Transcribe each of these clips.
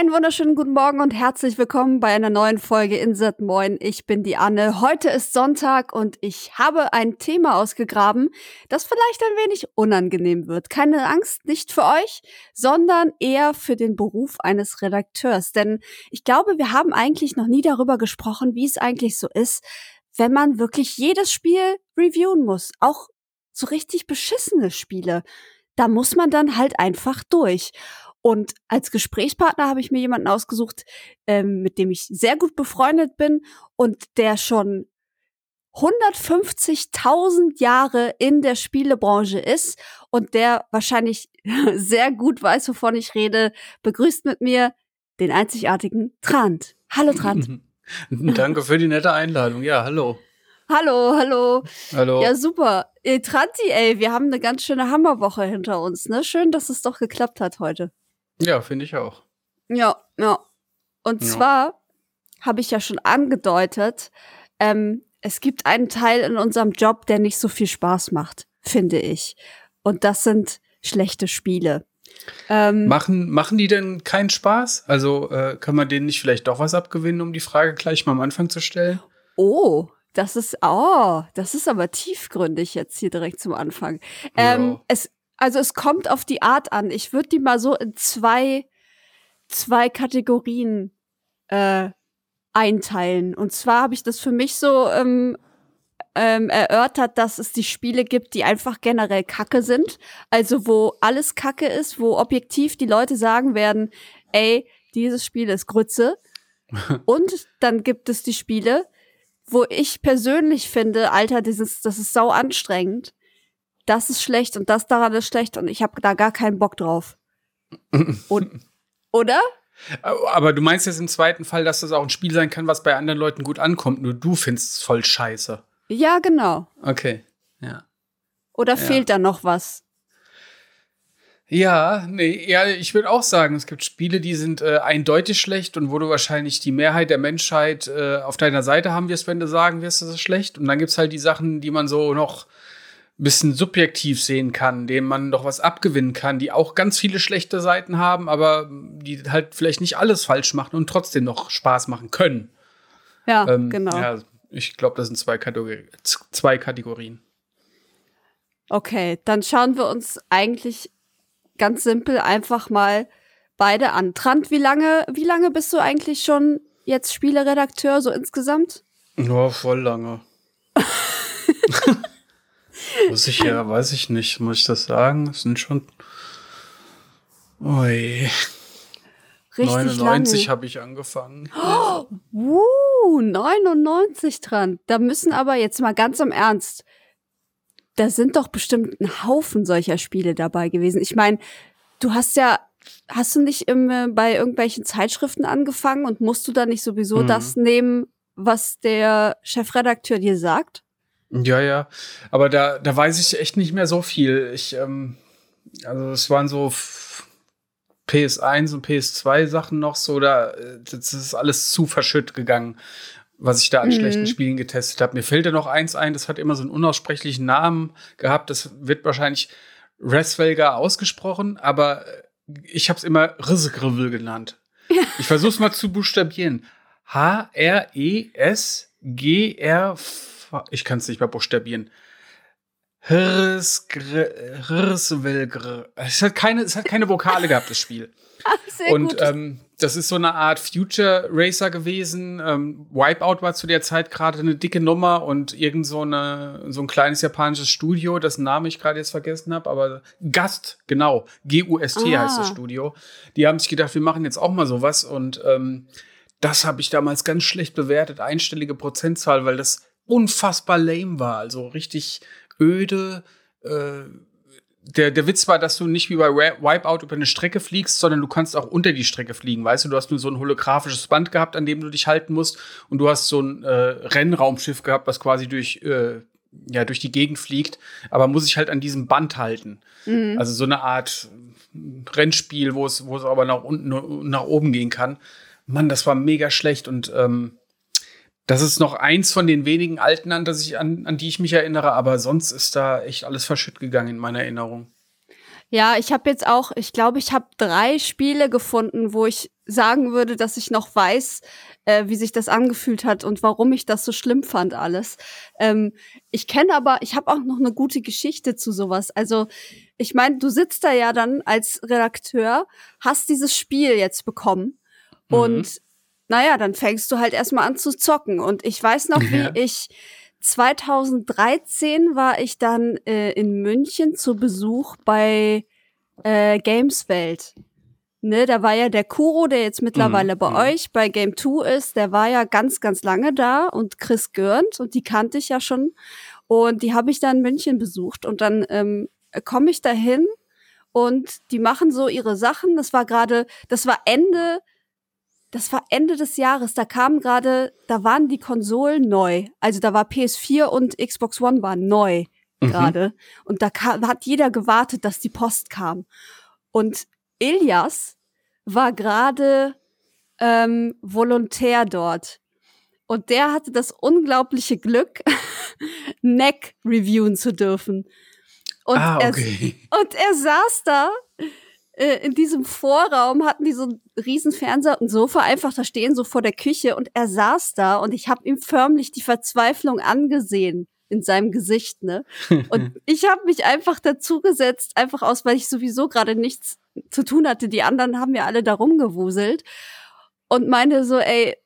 Einen wunderschönen guten Morgen und herzlich willkommen bei einer neuen Folge Insert Moin. Ich bin die Anne. Heute ist Sonntag und ich habe ein Thema ausgegraben, das vielleicht ein wenig unangenehm wird. Keine Angst, nicht für euch, sondern eher für den Beruf eines Redakteurs. Denn ich glaube, wir haben eigentlich noch nie darüber gesprochen, wie es eigentlich so ist, wenn man wirklich jedes Spiel reviewen muss. Auch so richtig beschissene Spiele. Da muss man dann halt einfach durch. Und als Gesprächspartner habe ich mir jemanden ausgesucht, ähm, mit dem ich sehr gut befreundet bin und der schon 150.000 Jahre in der Spielebranche ist und der wahrscheinlich sehr gut weiß, wovon ich rede, begrüßt mit mir den einzigartigen Trant. Hallo Trant. Danke für die nette Einladung. Ja, hallo. Hallo, hallo. Hallo. Ja, super. Tranti, ey, wir haben eine ganz schöne Hammerwoche hinter uns, ne? Schön, dass es doch geklappt hat heute. Ja, finde ich auch. Ja, ja. Und Ja. zwar habe ich ja schon angedeutet, ähm, es gibt einen Teil in unserem Job, der nicht so viel Spaß macht, finde ich. Und das sind schlechte Spiele. Ähm, Machen, machen die denn keinen Spaß? Also äh, kann man denen nicht vielleicht doch was abgewinnen, um die Frage gleich mal am Anfang zu stellen? oh, das ist, oh, das ist aber tiefgründig jetzt hier direkt zum Anfang. Ähm, Ja. es, also es kommt auf die Art an. Ich würde die mal so in zwei, zwei Kategorien äh, einteilen. Und zwar habe ich das für mich so ähm, ähm, erörtert, dass es die Spiele gibt, die einfach generell Kacke sind. Also wo alles Kacke ist, wo objektiv die Leute sagen werden, ey, dieses Spiel ist Grütze. Und dann gibt es die Spiele, wo ich persönlich finde, Alter, dieses, das ist sau anstrengend. Das ist schlecht und das daran ist schlecht und ich habe da gar keinen Bock drauf. Und, oder? Aber du meinst jetzt im zweiten Fall, dass das auch ein Spiel sein kann, was bei anderen Leuten gut ankommt, nur du findest es voll scheiße. Ja, genau. Okay. Ja. Oder Ja. fehlt da noch was? Ja, nee, ja, ich würde auch sagen, es gibt Spiele, die sind äh, eindeutig schlecht und wo du wahrscheinlich die Mehrheit der Menschheit äh, auf deiner Seite haben wirst, wenn du sagen wirst, das ist schlecht. Und dann gibt's halt die Sachen, die man so noch bisschen subjektiv sehen kann, denen man doch was abgewinnen kann, die auch ganz viele schlechte Seiten haben, aber die halt vielleicht nicht alles falsch machen und trotzdem noch Spaß machen können. Ja, Ähm, genau. Ja, ich glaube, das sind zwei, Kategori zwei Kategorien. Okay, dann schauen wir uns eigentlich ganz simpel einfach mal beide an. Trant, wie lange, wie lange bist du eigentlich schon jetzt Spieleredakteur, so insgesamt? Ja, voll lange. Muss ich ja, weiß ich nicht, muss ich das sagen? Es sind schon. Ui, Richtig 99 lange. habe ich angefangen. Uh, 99 dran. Da müssen aber jetzt mal ganz im Ernst. Da sind doch bestimmt ein Haufen solcher Spiele dabei gewesen. Ich meine, du hast ja, hast du nicht im, äh, bei irgendwelchen Zeitschriften angefangen und musst du da nicht sowieso Mhm. das nehmen, was der Chefredakteur dir sagt? Ja, ja. Aber da, da weiß ich echt nicht mehr so viel. Ich, ähm, also es waren so f- PS1 und PS2 Sachen noch so, da, äh, das ist alles zu verschütt gegangen, was ich da an Mhm. schlechten Spielen getestet habe. Mir fällt da noch eins ein, das hat immer so einen unaussprechlichen Namen gehabt. Das wird wahrscheinlich Resvelga ausgesprochen, aber äh, ich habe es immer Rissegrivel genannt. Ich versuche es mal zu buchstabieren. H-R-E-S-G-R. Ich kann es nicht mehr buchstabieren. Hirsvelgr. Es hat keine, es hat keine Vokale gehabt, das Spiel. Sehr Und gut. ähm, das ist so eine Art Future Racer gewesen. Ähm, Wipeout war zu der Zeit gerade eine dicke Nummer und irgend so, eine, so ein kleines japanisches Studio, dessen Name ich gerade jetzt vergessen habe, aber Gast, genau, G-U-S-T Ah. heißt das Studio. Die haben sich gedacht, wir machen jetzt auch mal sowas und ähm, das habe ich damals ganz schlecht bewertet, einstellige Prozentzahl, weil das unfassbar lame war, also richtig öde. Äh, der, der Witz war, dass du nicht wie bei Wi- Wipeout über eine Strecke fliegst, sondern du kannst auch unter die Strecke fliegen. Weißt du, du hast nur so ein holographisches Band gehabt, an dem du dich halten musst. Und du hast so ein äh, Rennraumschiff gehabt, was quasi durch, äh, ja, durch die Gegend fliegt. Aber muss ich halt an diesem Band halten. Mhm. Also so eine Art Rennspiel, wo es, wo es aber nach unten und nach oben gehen kann. Mann, das war mega schlecht und ähm, das ist noch eins von den wenigen alten, an, das ich, an, an die ich mich erinnere, aber sonst ist da echt alles verschütt gegangen in meiner Erinnerung. Ja, ich habe jetzt auch, ich glaube, ich habe drei Spiele gefunden, wo ich sagen würde, dass ich noch weiß, äh, wie sich das angefühlt hat und warum ich das so schlimm fand alles. Ähm, ich kenne aber, ich habe auch noch eine gute Geschichte zu sowas. Also ich meine, du sitzt da ja dann als Redakteur, hast dieses Spiel jetzt bekommen mhm. und naja, dann fängst du halt erstmal an zu zocken. Und ich weiß noch, wie ja. ich 2013 war ich dann äh, in München zu Besuch bei äh, Gameswelt. Ne, da war ja der Kuro, der jetzt mittlerweile mhm. bei mhm. euch bei Game 2 ist, der war ja ganz, ganz lange da und Chris Görnt und die kannte ich ja schon. Und die habe ich dann in München besucht und dann ähm, komme ich dahin und die machen so ihre Sachen. Das war gerade, das war Ende, das war Ende des Jahres. Da kamen gerade, da waren die Konsolen neu. Also da war PS4 und Xbox One waren neu mhm. gerade. Und da kam, hat jeder gewartet, dass die Post kam. Und Ilias war gerade ähm, Volontär dort. Und der hatte das unglaubliche Glück, Neck reviewen zu dürfen. Und, ah, okay. er, und er saß da äh, in diesem Vorraum, hatten die so einen riesen Fernseher und Sofa einfach da stehen, so vor der Küche. Und er saß da und ich habe ihm förmlich die Verzweiflung angesehen in seinem Gesicht, ne? Und ich habe mich einfach dazugesetzt, einfach aus, weil ich sowieso gerade nichts zu tun hatte. Die anderen haben ja alle da rumgewuselt und meinte so, ey,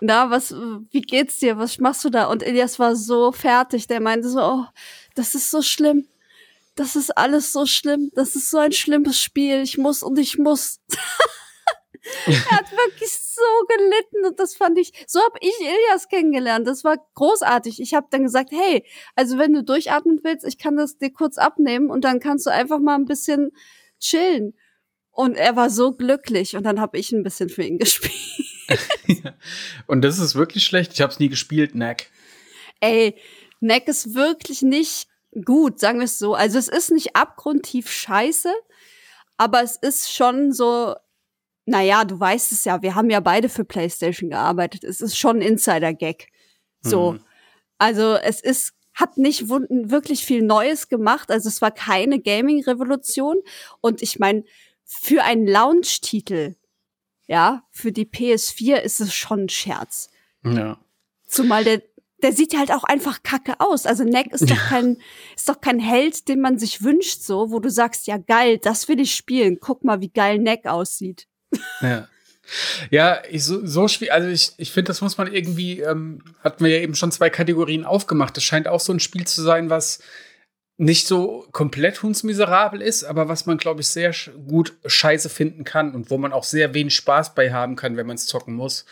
na, was, wie geht's dir? Was machst du da? Und Elias war so fertig. Der meinte so, oh, das ist so schlimm. Das ist alles so schlimm. Das ist so ein schlimmes Spiel. Ich muss und ich muss. er hat wirklich so gelitten und das fand ich, so habe ich Ilias kennengelernt. Das war großartig. Ich habe dann gesagt, hey, also wenn du durchatmen willst, ich kann das dir kurz abnehmen und dann kannst du einfach mal ein bisschen chillen. Und er war so glücklich und dann habe ich ein bisschen für ihn gespielt. und das ist wirklich schlecht. Ich habe es nie gespielt, Neck. Ey, Neck ist wirklich nicht gut, sagen wir es so. Also es ist nicht abgrundtief scheiße, aber es ist schon so, naja, du weißt es ja, wir haben ja beide für PlayStation gearbeitet. Es ist schon Insider-Gag. So. Mhm. Also es ist, hat nicht wirklich viel Neues gemacht. Also es war keine Gaming-Revolution. Und ich meine, für einen Launch-Titel, ja, für die PS4 ist es schon ein Scherz. Ja. Zumal der, der sieht halt auch einfach kacke aus. Also Neck ist doch kein, ist doch kein Held, den man sich wünscht, so, wo du sagst, ja geil, das will ich spielen. Guck mal, wie geil Neck aussieht. Ja. Ja, ich, so, so schwierig, also ich, ich finde, das muss man irgendwie, ähm, hatten wir ja eben schon zwei Kategorien aufgemacht. Das scheint auch so ein Spiel zu sein, was nicht so komplett hundsmiserabel ist, aber was man, glaube ich, sehr gut scheiße finden kann und wo man auch sehr wenig Spaß bei haben kann, wenn man es zocken muss.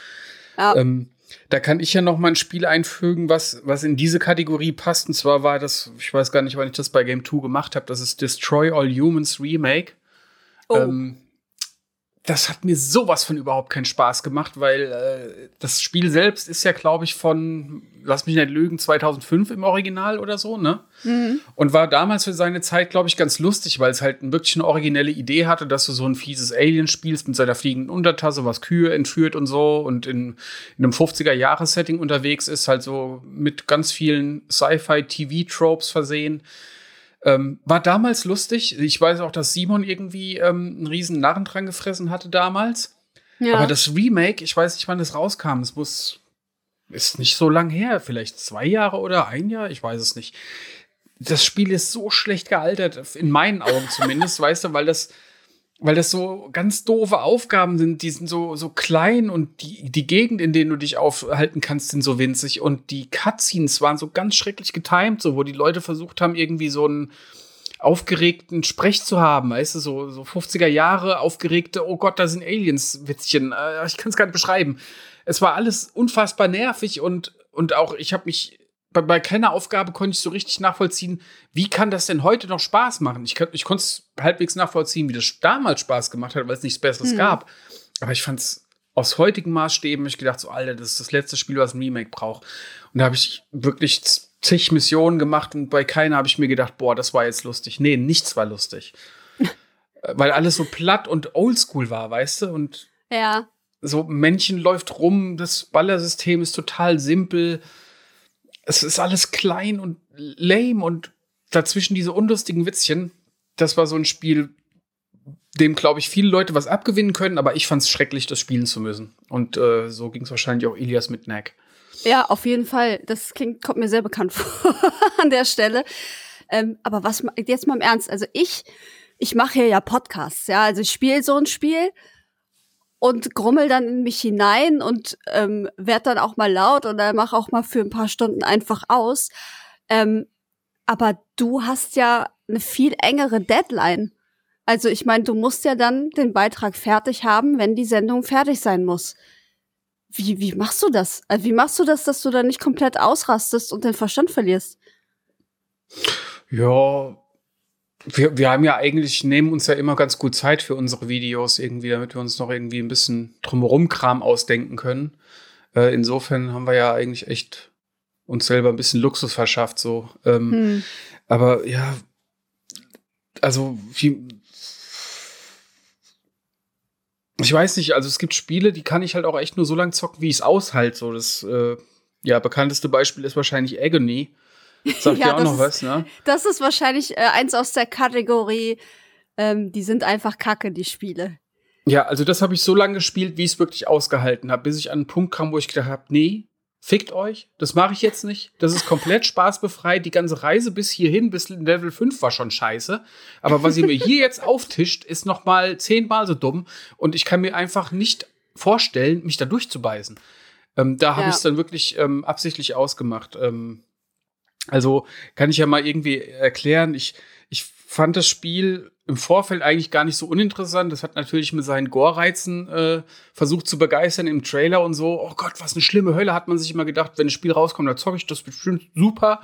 Ja. Ähm, da kann ich ja noch mal ein Spiel einfügen, was, was in diese Kategorie passt. Und zwar war das, ich weiß gar nicht, wann ich das bei Game 2 gemacht habe, das ist Destroy All Humans Remake. Oh. Ähm, das hat mir sowas von überhaupt keinen Spaß gemacht, weil äh, das Spiel selbst ist ja, glaube ich, von, lass mich nicht lügen, 2005 im Original oder so, ne? Mhm. Und war damals für seine Zeit, glaube ich, ganz lustig, weil es halt wirklich eine originelle Idee hatte, dass du so ein fieses Alien spielst mit seiner fliegenden Untertasse, was Kühe entführt und so und in, in einem 50er-Jahres-Setting unterwegs ist, halt so mit ganz vielen Sci-Fi-TV-Tropes versehen. Ähm, war damals lustig. Ich weiß auch, dass Simon irgendwie ähm, einen riesen Narren dran gefressen hatte damals. Ja. Aber das Remake, ich weiß nicht, wann das rauskam. Es muss, ist nicht so lang her. Vielleicht zwei Jahre oder ein Jahr, ich weiß es nicht. Das Spiel ist so schlecht gealtert, in meinen Augen zumindest, weißt du, weil das weil das so ganz doofe Aufgaben sind, die sind so, so klein und die, die Gegend, in denen du dich aufhalten kannst, sind so winzig und die Cutscenes waren so ganz schrecklich getimt, so wo die Leute versucht haben, irgendwie so einen aufgeregten Sprech zu haben, weißt du, so, so 50er Jahre aufgeregte, oh Gott, da sind Aliens, Witzchen, äh, ich kann es gar nicht beschreiben. Es war alles unfassbar nervig und, und auch ich habe mich bei, bei keiner Aufgabe konnte ich so richtig nachvollziehen, wie kann das denn heute noch Spaß machen? Ich, ich konnte es halbwegs nachvollziehen, wie das damals Spaß gemacht hat, weil es nichts Besseres mhm. gab. Aber ich fand es aus heutigen Maßstäben, ich gedacht, so, Alter, das ist das letzte Spiel, was ein Remake braucht. Und da habe ich wirklich zig Missionen gemacht und bei keiner habe ich mir gedacht, boah, das war jetzt lustig. Nee, nichts war lustig. weil alles so platt und oldschool war, weißt du? Und ja. so Männchen läuft rum, das Ballersystem ist total simpel es ist alles klein und lame und dazwischen diese unlustigen Witzchen. Das war so ein Spiel, dem, glaube ich, viele Leute was abgewinnen können, aber ich fand es schrecklich, das spielen zu müssen. Und äh, so ging es wahrscheinlich auch Ilias mit Knack. Ja, auf jeden Fall. Das klingt, kommt mir sehr bekannt vor an der Stelle. Ähm, aber was jetzt mal im Ernst, also ich, ich mache hier ja Podcasts, ja, also ich spiele so ein Spiel und grummel dann in mich hinein und ähm, werd dann auch mal laut oder mach auch mal für ein paar Stunden einfach aus. Ähm, aber du hast ja eine viel engere Deadline. Also ich meine, du musst ja dann den Beitrag fertig haben, wenn die Sendung fertig sein muss. Wie, wie machst du das? Also wie machst du das, dass du dann nicht komplett ausrastest und den Verstand verlierst? Ja, wir, wir haben ja eigentlich, nehmen uns ja immer ganz gut Zeit für unsere Videos irgendwie, damit wir uns noch irgendwie ein bisschen drumherum Kram ausdenken können. Äh, insofern haben wir ja eigentlich echt uns selber ein bisschen Luxus verschafft, so. Ähm, hm. Aber ja, also wie, ich weiß nicht, also es gibt Spiele, die kann ich halt auch echt nur so lange zocken, wie ich es aushalte. So, das äh, ja, bekannteste Beispiel ist wahrscheinlich Agony. Sagt ja, dir auch noch ist, was, ne? Das ist wahrscheinlich äh, eins aus der Kategorie, ähm, die sind einfach kacke, die Spiele. Ja, also das habe ich so lange gespielt, wie ich es wirklich ausgehalten habe, bis ich an einen Punkt kam, wo ich gedacht habe, nee, fickt euch, das mache ich jetzt nicht. Das ist komplett spaßbefreit. Die ganze Reise bis hierhin, bis Level 5 war schon scheiße. Aber was ihr mir hier jetzt auftischt, ist noch mal zehnmal so dumm. Und ich kann mir einfach nicht vorstellen, mich da durchzubeißen. Ähm, da habe ja. ich es dann wirklich ähm, absichtlich ausgemacht. Ähm, also kann ich ja mal irgendwie erklären. Ich, ich fand das Spiel im Vorfeld eigentlich gar nicht so uninteressant. Das hat natürlich mit seinen Gore-Reizen äh, versucht zu begeistern im Trailer und so. Oh Gott, was eine schlimme Hölle, hat man sich immer gedacht, wenn das Spiel rauskommt, dann zocke ich das bestimmt super.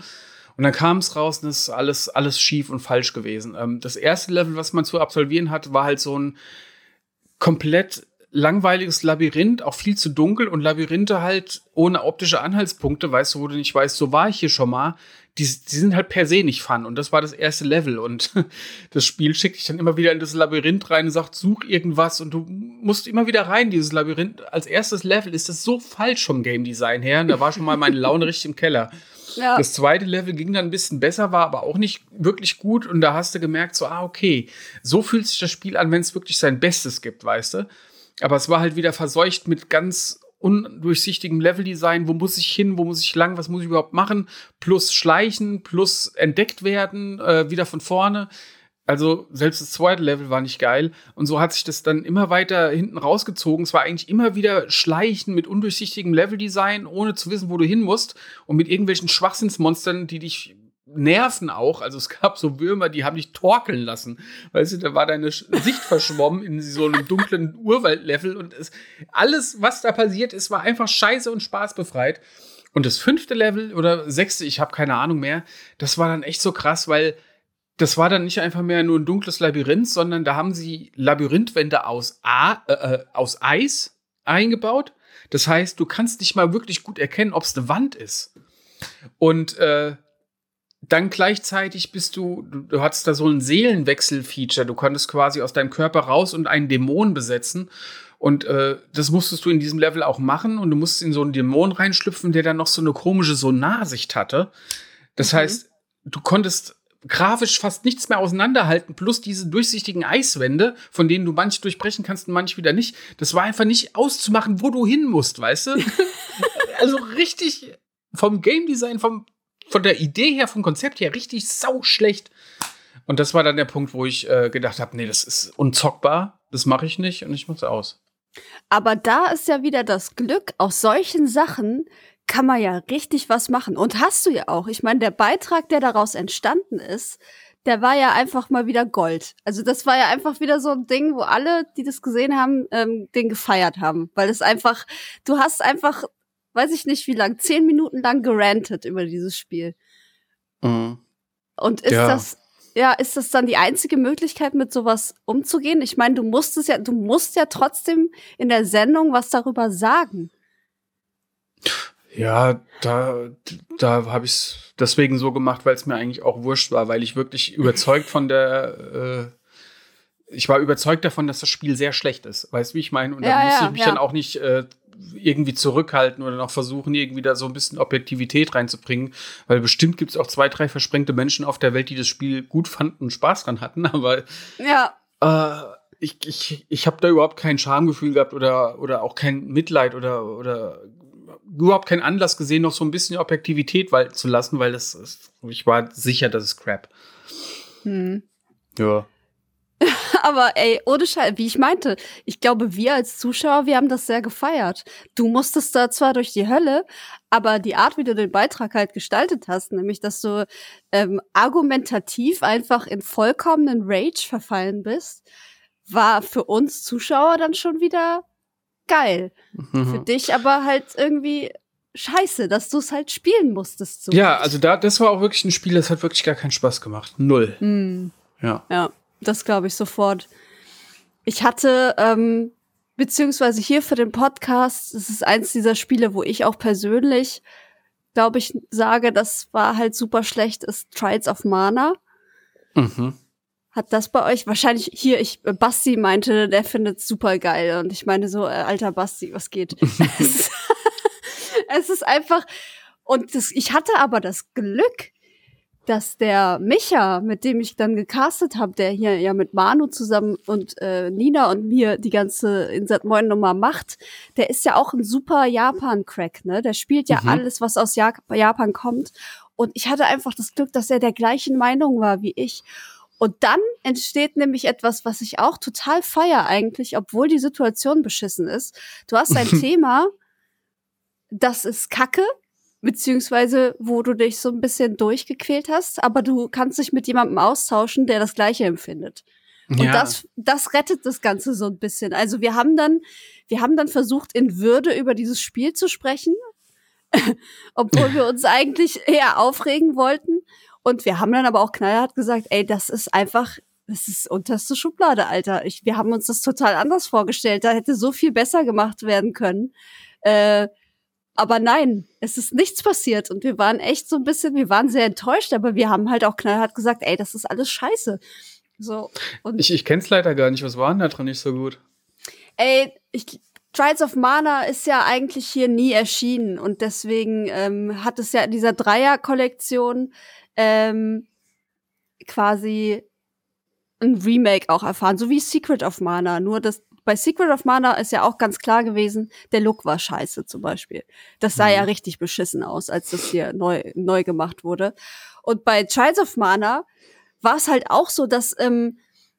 Und dann kam es raus und es ist alles, alles schief und falsch gewesen. Ähm, das erste Level, was man zu absolvieren hat, war halt so ein komplett langweiliges Labyrinth, auch viel zu dunkel und Labyrinthe halt ohne optische Anhaltspunkte, weißt du, wo du nicht weißt, so war ich hier schon mal, die, die sind halt per se nicht fun. Und das war das erste Level. Und das Spiel schickt dich dann immer wieder in das Labyrinth rein und sagt, such irgendwas. Und du musst immer wieder rein, dieses Labyrinth. Als erstes Level ist das so falsch vom Game Design her. Und da war schon mal meine Laune richtig im Keller. Ja. Das zweite Level ging dann ein bisschen besser, war aber auch nicht wirklich gut. Und da hast du gemerkt, so, ah, okay, so fühlt sich das Spiel an, wenn es wirklich sein Bestes gibt, weißt du? Aber es war halt wieder verseucht mit ganz undurchsichtigem Leveldesign, wo muss ich hin, wo muss ich lang, was muss ich überhaupt machen, plus schleichen, plus entdeckt werden, äh, wieder von vorne. Also selbst das zweite Level war nicht geil. Und so hat sich das dann immer weiter hinten rausgezogen. Es war eigentlich immer wieder Schleichen mit undurchsichtigem Leveldesign, ohne zu wissen, wo du hin musst. Und mit irgendwelchen Schwachsinnsmonstern, die dich nerven auch. Also es gab so Würmer, die haben dich torkeln lassen. Weißt du, da war deine Sicht verschwommen in so einem dunklen Urwaldlevel und es, alles, was da passiert ist, war einfach scheiße und spaßbefreit. Und das fünfte Level oder sechste, ich habe keine Ahnung mehr, das war dann echt so krass, weil das war dann nicht einfach mehr nur ein dunkles Labyrinth, sondern da haben sie Labyrinthwände aus, A, äh, äh aus Eis eingebaut. Das heißt, du kannst nicht mal wirklich gut erkennen, ob es eine Wand ist. Und äh, dann gleichzeitig bist du, du, du hattest da so ein Seelenwechsel-Feature. Du konntest quasi aus deinem Körper raus und einen Dämon besetzen. Und äh, das musstest du in diesem Level auch machen. Und du musstest in so einen Dämon reinschlüpfen, der dann noch so eine komische Sonarsicht hatte. Das mhm. heißt, du konntest grafisch fast nichts mehr auseinanderhalten, plus diese durchsichtigen Eiswände, von denen du manche durchbrechen kannst und manche wieder nicht. Das war einfach nicht auszumachen, wo du hin musst, weißt du? also richtig vom Game Design, vom von der Idee her, vom Konzept her richtig sau schlecht. Und das war dann der Punkt, wo ich äh, gedacht habe, nee, das ist unzockbar, das mache ich nicht und ich muss aus. Aber da ist ja wieder das Glück, aus solchen Sachen kann man ja richtig was machen. Und hast du ja auch. Ich meine, der Beitrag, der daraus entstanden ist, der war ja einfach mal wieder Gold. Also das war ja einfach wieder so ein Ding, wo alle, die das gesehen haben, ähm, den gefeiert haben. Weil es einfach, du hast einfach weiß ich nicht wie lang, zehn Minuten lang gerantet über dieses Spiel. Mhm. Und ist ja. das, ja, ist das dann die einzige Möglichkeit, mit sowas umzugehen? Ich meine, du musst es ja, du musst ja trotzdem in der Sendung was darüber sagen. Ja, da, da habe ich es deswegen so gemacht, weil es mir eigentlich auch wurscht war, weil ich wirklich überzeugt von der, äh, ich war überzeugt davon, dass das Spiel sehr schlecht ist. Weißt du, wie ich meine? Und ja, da musste ja, ich mich ja. dann auch nicht äh, irgendwie zurückhalten oder noch versuchen, irgendwie da so ein bisschen Objektivität reinzubringen. Weil bestimmt gibt es auch zwei, drei versprengte Menschen auf der Welt, die das Spiel gut fanden und Spaß dran hatten. Aber ja. Äh, ich ich, ich habe da überhaupt kein Schamgefühl gehabt oder, oder auch kein Mitleid oder, oder überhaupt keinen Anlass gesehen, noch so ein bisschen Objektivität weil, zu lassen, weil das ist, ich war sicher, das ist Crap. Hm. Ja. Aber ey, ohne Scheiß, wie ich meinte, ich glaube, wir als Zuschauer, wir haben das sehr gefeiert. Du musstest da zwar durch die Hölle, aber die Art, wie du den Beitrag halt gestaltet hast, nämlich, dass du ähm, argumentativ einfach in vollkommenen Rage verfallen bist, war für uns Zuschauer dann schon wieder geil. Mhm. Für dich aber halt irgendwie scheiße, dass du es halt spielen musstest. So. Ja, also da, das war auch wirklich ein Spiel, das hat wirklich gar keinen Spaß gemacht. Null. Mhm. Ja. Ja. Das glaube ich sofort. Ich hatte, ähm, beziehungsweise hier für den Podcast, das ist eins dieser Spiele, wo ich auch persönlich, glaube ich, sage, das war halt super schlecht, ist Trials of Mana. Mhm. Hat das bei euch wahrscheinlich hier, ich, Basti meinte, der findet super geil. Und ich meine so, äh, alter Basti, was geht? es, es ist einfach, und das, ich hatte aber das Glück, dass der Micha, mit dem ich dann gecastet habe, der hier ja mit Manu zusammen und äh, Nina und mir die ganze Insert Moin Nummer macht, der ist ja auch ein super Japan-Crack, ne? Der spielt ja mhm. alles, was aus Japan kommt. Und ich hatte einfach das Glück, dass er der gleichen Meinung war wie ich. Und dann entsteht nämlich etwas, was ich auch total feier eigentlich, obwohl die Situation beschissen ist. Du hast ein Thema, das ist Kacke, beziehungsweise wo du dich so ein bisschen durchgequält hast, aber du kannst dich mit jemandem austauschen, der das Gleiche empfindet. Und ja. das, das rettet das Ganze so ein bisschen. Also wir haben dann, wir haben dann versucht, in Würde über dieses Spiel zu sprechen, obwohl wir uns eigentlich eher aufregen wollten. Und wir haben dann aber auch knallhart gesagt, ey, das ist einfach, das ist unterste Schublade, Alter. Ich, wir haben uns das total anders vorgestellt. Da hätte so viel besser gemacht werden können. Äh, aber nein, es ist nichts passiert und wir waren echt so ein bisschen, wir waren sehr enttäuscht, aber wir haben halt auch knallhart gesagt, ey, das ist alles scheiße. So. Und ich ich kenn's leider gar nicht. Was war denn da dran nicht so gut? Ey, ich, Trials of Mana ist ja eigentlich hier nie erschienen und deswegen ähm, hat es ja in dieser Dreier-Kollektion ähm, quasi ein Remake auch erfahren, so wie Secret of Mana. Nur das bei Secret of Mana ist ja auch ganz klar gewesen, der Look war scheiße zum Beispiel. Das sah mhm. ja richtig beschissen aus, als das hier neu, neu gemacht wurde. Und bei Trials of Mana war es halt auch so, dass ähm,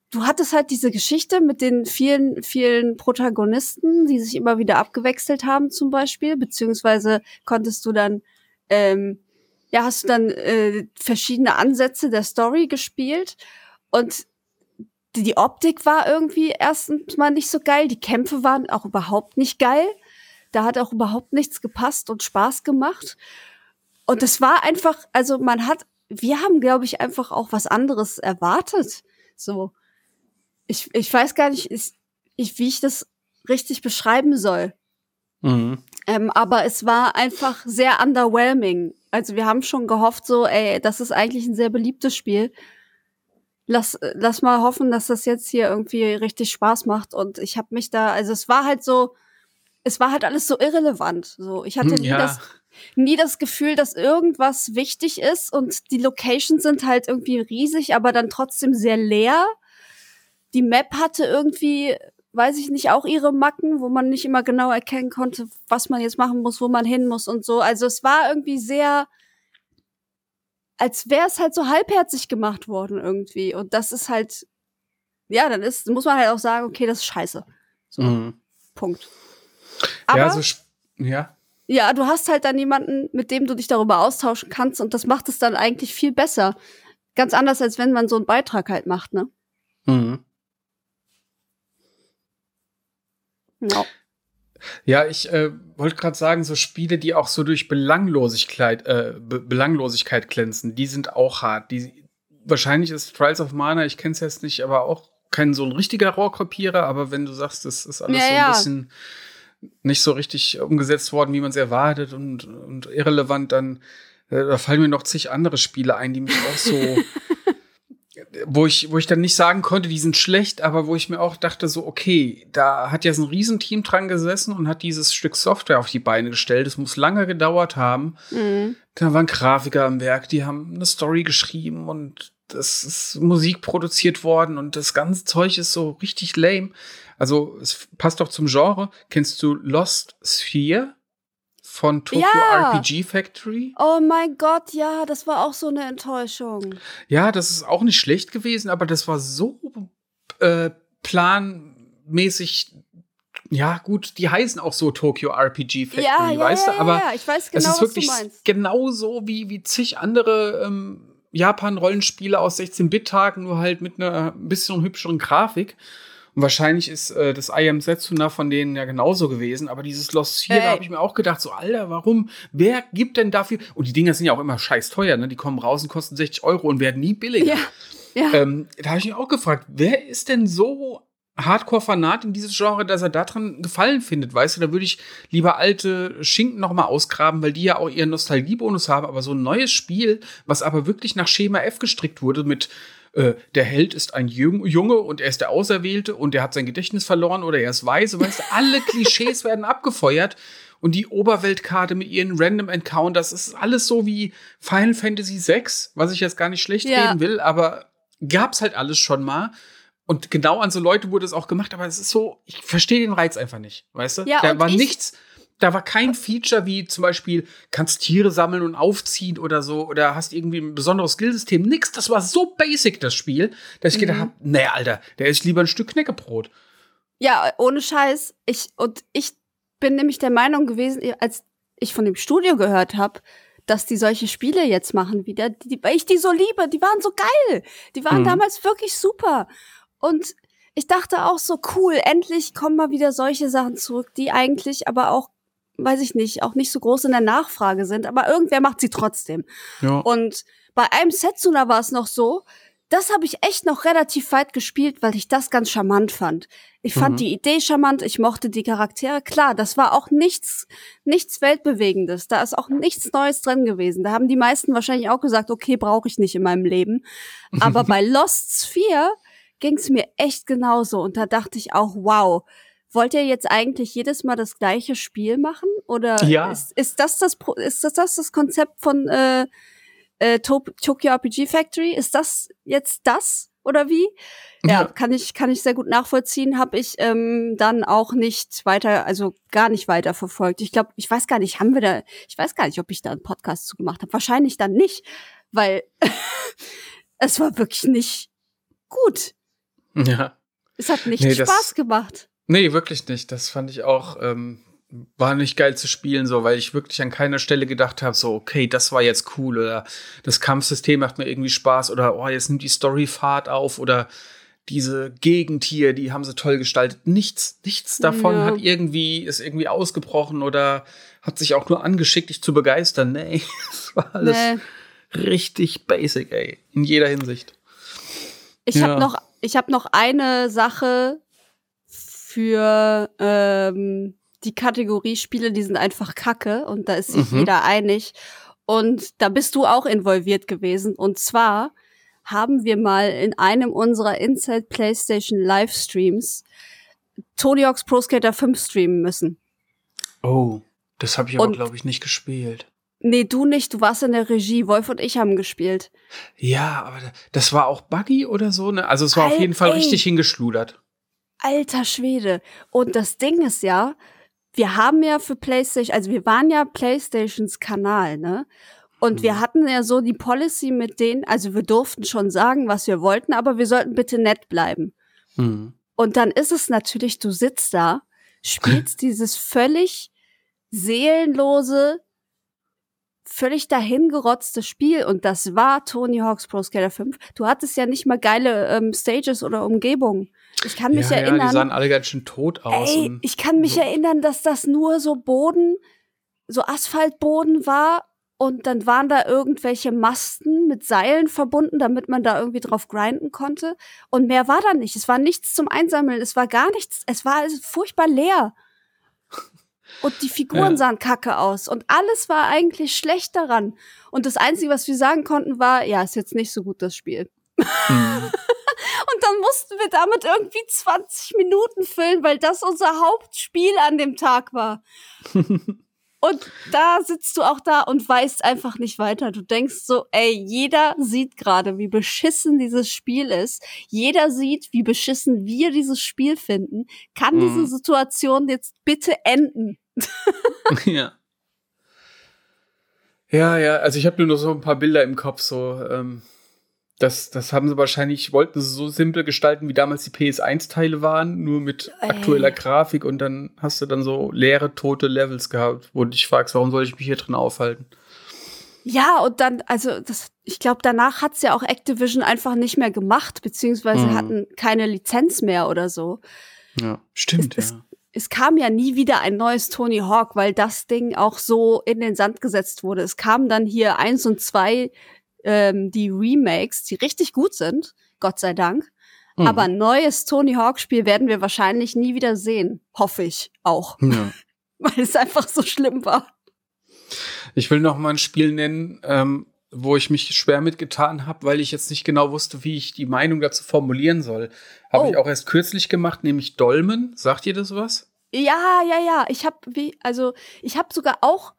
du hattest halt diese Geschichte mit den vielen, vielen Protagonisten, die sich immer wieder abgewechselt haben zum Beispiel, beziehungsweise konntest du dann ähm, ja, hast du dann äh, verschiedene Ansätze der Story gespielt und die, Optik war irgendwie erstens mal nicht so geil, die Kämpfe waren auch überhaupt nicht geil. Da hat auch überhaupt nichts gepasst und Spaß gemacht. Und es war einfach, also man hat, wir haben, glaube ich, einfach auch was anderes erwartet. So, ich, ich weiß gar nicht, ist, ich, wie ich das richtig beschreiben soll. Mhm. Ähm, aber es war einfach sehr underwhelming. Also wir haben schon gehofft, so, ey, das ist eigentlich ein sehr beliebtes Spiel lass, lass mal hoffen, dass das jetzt hier irgendwie richtig Spaß macht. Und ich habe mich da, also es war halt so, es war halt alles so irrelevant. So, ich hatte hm, nie, ja. das, nie das Gefühl, dass irgendwas wichtig ist und die Locations sind halt irgendwie riesig, aber dann trotzdem sehr leer. Die Map hatte irgendwie, weiß ich nicht, auch ihre Macken, wo man nicht immer genau erkennen konnte, was man jetzt machen muss, wo man hin muss und so. Also es war irgendwie sehr, als wäre es halt so halbherzig gemacht worden irgendwie. Und das ist halt, ja, dann ist, muss man halt auch sagen, okay, das ist scheiße. So, mhm. Punkt. Aber, ja, so, ja. Ja, du hast halt dann jemanden, mit dem du dich darüber austauschen kannst und das macht es dann eigentlich viel besser. Ganz anders, als wenn man so einen Beitrag halt macht, ne? Mhm. Ja. Ja, ich äh, wollte gerade sagen, so Spiele, die auch so durch Belanglosigkeit, äh, Be Belanglosigkeit glänzen, die sind auch hart. Die, wahrscheinlich ist Trials of Mana, ich kenne es jetzt nicht, aber auch kein so ein richtiger Rohrkopierer, aber wenn du sagst, das ist alles ja, so ein ja. bisschen nicht so richtig umgesetzt worden, wie man es erwartet und, und irrelevant, dann äh, da fallen mir noch zig andere Spiele ein, die mich auch so wo ich, wo ich dann nicht sagen konnte, die sind schlecht, aber wo ich mir auch dachte, so, okay, da hat ja so ein Riesenteam dran gesessen und hat dieses Stück Software auf die Beine gestellt. Es muss lange gedauert haben. Mhm. Da waren Grafiker am Werk, die haben eine Story geschrieben und das ist Musik produziert worden und das ganze Zeug ist so richtig lame. Also es passt doch zum Genre. Kennst du Lost Sphere von Tokyo Ja. RPG Factory? Oh mein Gott, ja, das war auch so eine Enttäuschung. Ja, das ist auch nicht schlecht gewesen, aber das war so äh, planmäßig. Ja, gut, die heißen auch so Tokyo RPG Factory, Ja, ja, weißt du, aber ja, ich weiß es genau, ist was du wirklich genauso wie, wie zig andere ähm, Japan-Rollenspiele aus 16-Bit-Tagen, nur halt mit einer ein bisschen hübscheren Grafik. Und wahrscheinlich ist äh, das I Am Setsuna von denen ja genauso gewesen. Aber dieses Lost Sphere, Ey. da habe ich mir auch gedacht, so, Alter, warum? Wer gibt denn dafür? Und die Dinger sind ja auch immer scheiß teuer, ne? Die kommen raus und kosten 60 Euro und werden nie billiger. Ja, ja. Ähm, da habe ich mich auch gefragt, wer ist denn so Hardcore-Fanat in dieses Genre, dass er daran Gefallen findet, weißt du? Da würde ich lieber alte Schinken noch mal ausgraben, weil die ja auch ihren Nostalgiebonus haben, aber so ein neues Spiel, was aber wirklich nach Schema F gestrickt wurde mit äh, der Held ist ein Jung- Junge und er ist der Auserwählte und er hat sein Gedächtnis verloren oder er ist weise, weißt du? Alle Klischees werden abgefeuert und die Oberweltkarte mit ihren Random Encounters, das ist alles so wie Final Fantasy VI, was ich jetzt gar nicht schlecht Ja. reden will, aber gab's halt alles schon mal. Und genau an so Leute wurde es auch gemacht, aber es ist so, ich verstehe den Reiz einfach nicht, weißt du? Ja, da war ich- nichts, da war kein Feature wie zum Beispiel, kannst Tiere sammeln und aufziehen oder so, oder hast irgendwie ein besonderes Skillsystem. Nix, das war so basic, das Spiel, dass ich Mhm. gedacht habe, nee, Alter, der ist lieber ein Stück Knäckebrot. Ja, ohne Scheiß. Ich, und ich bin nämlich der Meinung gewesen, als ich von dem Studio gehört habe, dass die solche Spiele jetzt machen wieder, die, weil ich die so liebe, die waren so geil. Die waren Mhm. damals wirklich super. Und ich dachte auch so, cool, endlich kommen mal wieder solche Sachen zurück, die eigentlich aber auch, weiß ich nicht, auch nicht so groß in der Nachfrage sind, aber irgendwer macht sie trotzdem. Ja. Und bei einem Setsuna war es noch so, das habe ich echt noch relativ weit gespielt, weil ich das ganz charmant fand. Ich fand Mhm. die Idee charmant, ich mochte die Charaktere. Klar, das war auch nichts, nichts Weltbewegendes. Da ist auch nichts Neues drin gewesen. Da haben die meisten wahrscheinlich auch gesagt, okay, brauche ich nicht in meinem Leben. Aber bei Lost Sphere ging es mir echt genauso. Und da dachte ich auch, wow, wollt ihr jetzt eigentlich jedes Mal das gleiche Spiel machen? Oder Ja. ist, ist das das, ist das, das das Konzept von äh, äh, Tokyo RPG Factory? Ist das jetzt das oder wie? Ja, Ja. kann ich kann ich sehr gut nachvollziehen. Habe ich ähm, dann auch nicht weiter, also gar nicht weiter verfolgt. Ich glaube, ich weiß gar nicht, haben wir da, ich weiß gar nicht, ob ich da einen Podcast zu gemacht habe. Wahrscheinlich dann nicht, weil es war wirklich nicht gut. Ja. Es hat nicht Nee, Spaß gemacht. Nee, wirklich nicht. Das fand ich auch, ähm, war nicht geil zu spielen, so, weil ich wirklich an keiner Stelle gedacht habe, so, okay, das war jetzt cool oder das Kampfsystem macht mir irgendwie Spaß oder oh, jetzt nimmt die Story Fahrt auf oder diese Gegend hier, die haben sie toll gestaltet. Nichts, nichts davon Ja. hat irgendwie, ist irgendwie ausgebrochen oder hat sich auch nur angeschickt, dich zu begeistern. Nee, es war alles Nee. richtig basic, ey. In jeder Hinsicht. Ich Ja. habe noch, ich habe noch eine Sache für ähm, die Kategorie Spiele, die sind einfach Kacke und da ist sich Mhm. jeder einig. Und da bist du auch involviert gewesen. Und zwar haben wir mal in einem unserer Inside PlayStation Livestreams Tony Hawk's Pro Skater 5 streamen müssen. Oh, das habe ich aber, glaube ich, nicht gespielt. Nee, du nicht, du warst in der Regie. Wolf und ich haben gespielt. Ja, aber das war auch buggy oder so, ne? Also es war auf Al- jeden Fall ey. richtig hingeschludert. Alter Schwede. Und das Ding ist ja, wir haben ja für PlayStation, also wir waren ja PlayStations Kanal, ne? Und wir Mhm. hatten ja so die Policy mit denen, also wir durften schon sagen, was wir wollten, aber wir sollten bitte nett bleiben. Mhm. Und dann ist es natürlich, du sitzt da, spielst dieses völlig seelenlose, völlig dahingerotzte Spiel und das war Tony Hawk's Pro Skater 5. Du hattest ja nicht mal geile ähm, Stages oder Umgebungen. Ich kann mich ja, ja, erinnern. die sahen alle ganz schön tot aus. Ey, ich kann mich so. erinnern, dass das nur so Boden, so Asphaltboden war und dann waren da irgendwelche Masten mit Seilen verbunden, damit man da irgendwie drauf grinden konnte. Und mehr war da nicht. Es war nichts zum Einsammeln. Es war gar nichts. Es war furchtbar leer. Und die Figuren Ja. sahen kacke aus. Und alles war eigentlich schlecht daran. Und das Einzige, was wir sagen konnten, war, ja, ist jetzt nicht so gut, das Spiel. Mhm. Und dann mussten wir damit irgendwie 20 Minuten füllen, weil das unser Hauptspiel an dem Tag war. Und da sitzt du auch da und weißt einfach nicht weiter. Du denkst so, ey, jeder sieht gerade, wie beschissen dieses Spiel ist. Jeder sieht, wie beschissen wir dieses Spiel finden. Kann mhm. diese Situation jetzt bitte enden? ja. Ja, ja, also ich habe nur noch so ein paar Bilder im Kopf, so, ähm, das, das haben sie wahrscheinlich, wollten sie so simpel gestalten, wie damals die PS1-Teile waren, nur mit Ey. aktueller Grafik und dann hast du dann so leere, tote Levels gehabt, wo du dich fragst, warum soll ich mich hier drin aufhalten? Ja, und dann, also das, ich glaube, danach hat's ja auch Activision einfach nicht mehr gemacht, beziehungsweise mhm. hatten keine Lizenz mehr oder so. Ja, stimmt, es, ja. Es, es kam ja nie wieder ein neues Tony Hawk, weil das Ding auch so in den Sand gesetzt wurde. Es kam dann hier eins und zwei ähm, die Remakes, die richtig gut sind, Gott sei Dank. Mhm. Aber ein neues Tony Hawk-Spiel werden wir wahrscheinlich nie wieder sehen. Hoffe ich auch. Ja. Weil es einfach so schlimm war. Ich will noch mal ein Spiel nennen, ähm, wo ich mich schwer mitgetan habe, weil ich jetzt nicht genau wusste, wie ich die Meinung dazu formulieren soll. Habe oh. ich auch erst kürzlich gemacht, nämlich Dolmen. Sagt ihr das was? Ja, ja, ja. Ich habe wie, also ich habe sogar auch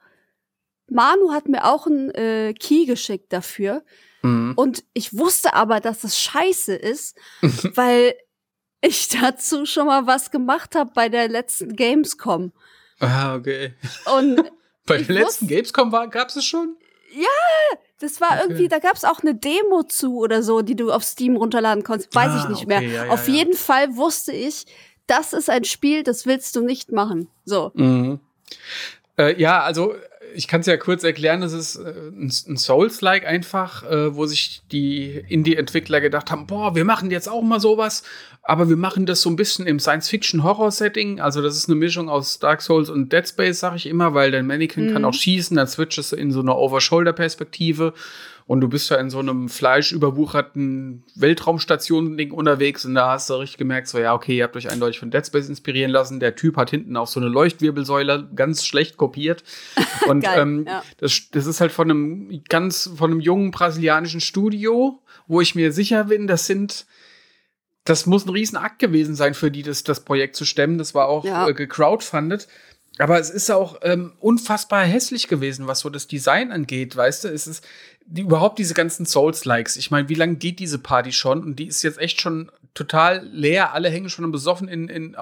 Manu hat mir auch einen äh, Key geschickt dafür. Mhm. Und ich wusste aber, dass das scheiße ist, weil ich dazu schon mal was gemacht habe bei der letzten Gamescom. Ah, okay. Und bei der letzten Gamescom gab es es schon? Ja, das war okay. irgendwie, da gab es auch eine Demo zu oder so, die du auf Steam runterladen konntest. Weiß ah, ich nicht okay, mehr. Ja, auf ja. jeden Fall wusste ich, das ist ein Spiel, das willst du nicht machen. So. Mhm. Äh, ja, also ich kann es ja kurz erklären, es ist äh, ein, ein Souls-like einfach, äh, wo sich die Indie-Entwickler gedacht haben, boah, wir machen jetzt auch mal sowas, aber wir machen das so ein bisschen im Science-Fiction-Horror-Setting. Also das ist eine Mischung aus Dark Souls und Dead Space, sag ich immer, weil der Mannequin mhm. kann auch schießen, dann switcht du in so eine Over-Shoulder-Perspektive und du bist ja in so einem fleischüberwucherten Weltraumstation-Ding unterwegs und da hast du richtig gemerkt, so ja, okay, ihr habt euch eindeutig von Dead Space inspirieren lassen. Der Typ hat hinten auch so eine Leuchtwirbelsäule ganz schlecht kopiert. Und Geil, ähm, ja. das, das ist halt von einem ganz, von einem jungen brasilianischen Studio, wo ich mir sicher bin, das sind das muss ein Riesenakt gewesen sein für die, das, das Projekt zu stemmen. Das war auch ja. äh, gecrowdfundet. Aber es ist auch ähm, unfassbar hässlich gewesen, was so das Design angeht, weißt du? Es ist, die, überhaupt diese ganzen Souls-Likes. Ich meine, wie lange geht diese Party schon? Und die ist jetzt echt schon total leer. Alle hängen schon besoffen in, in,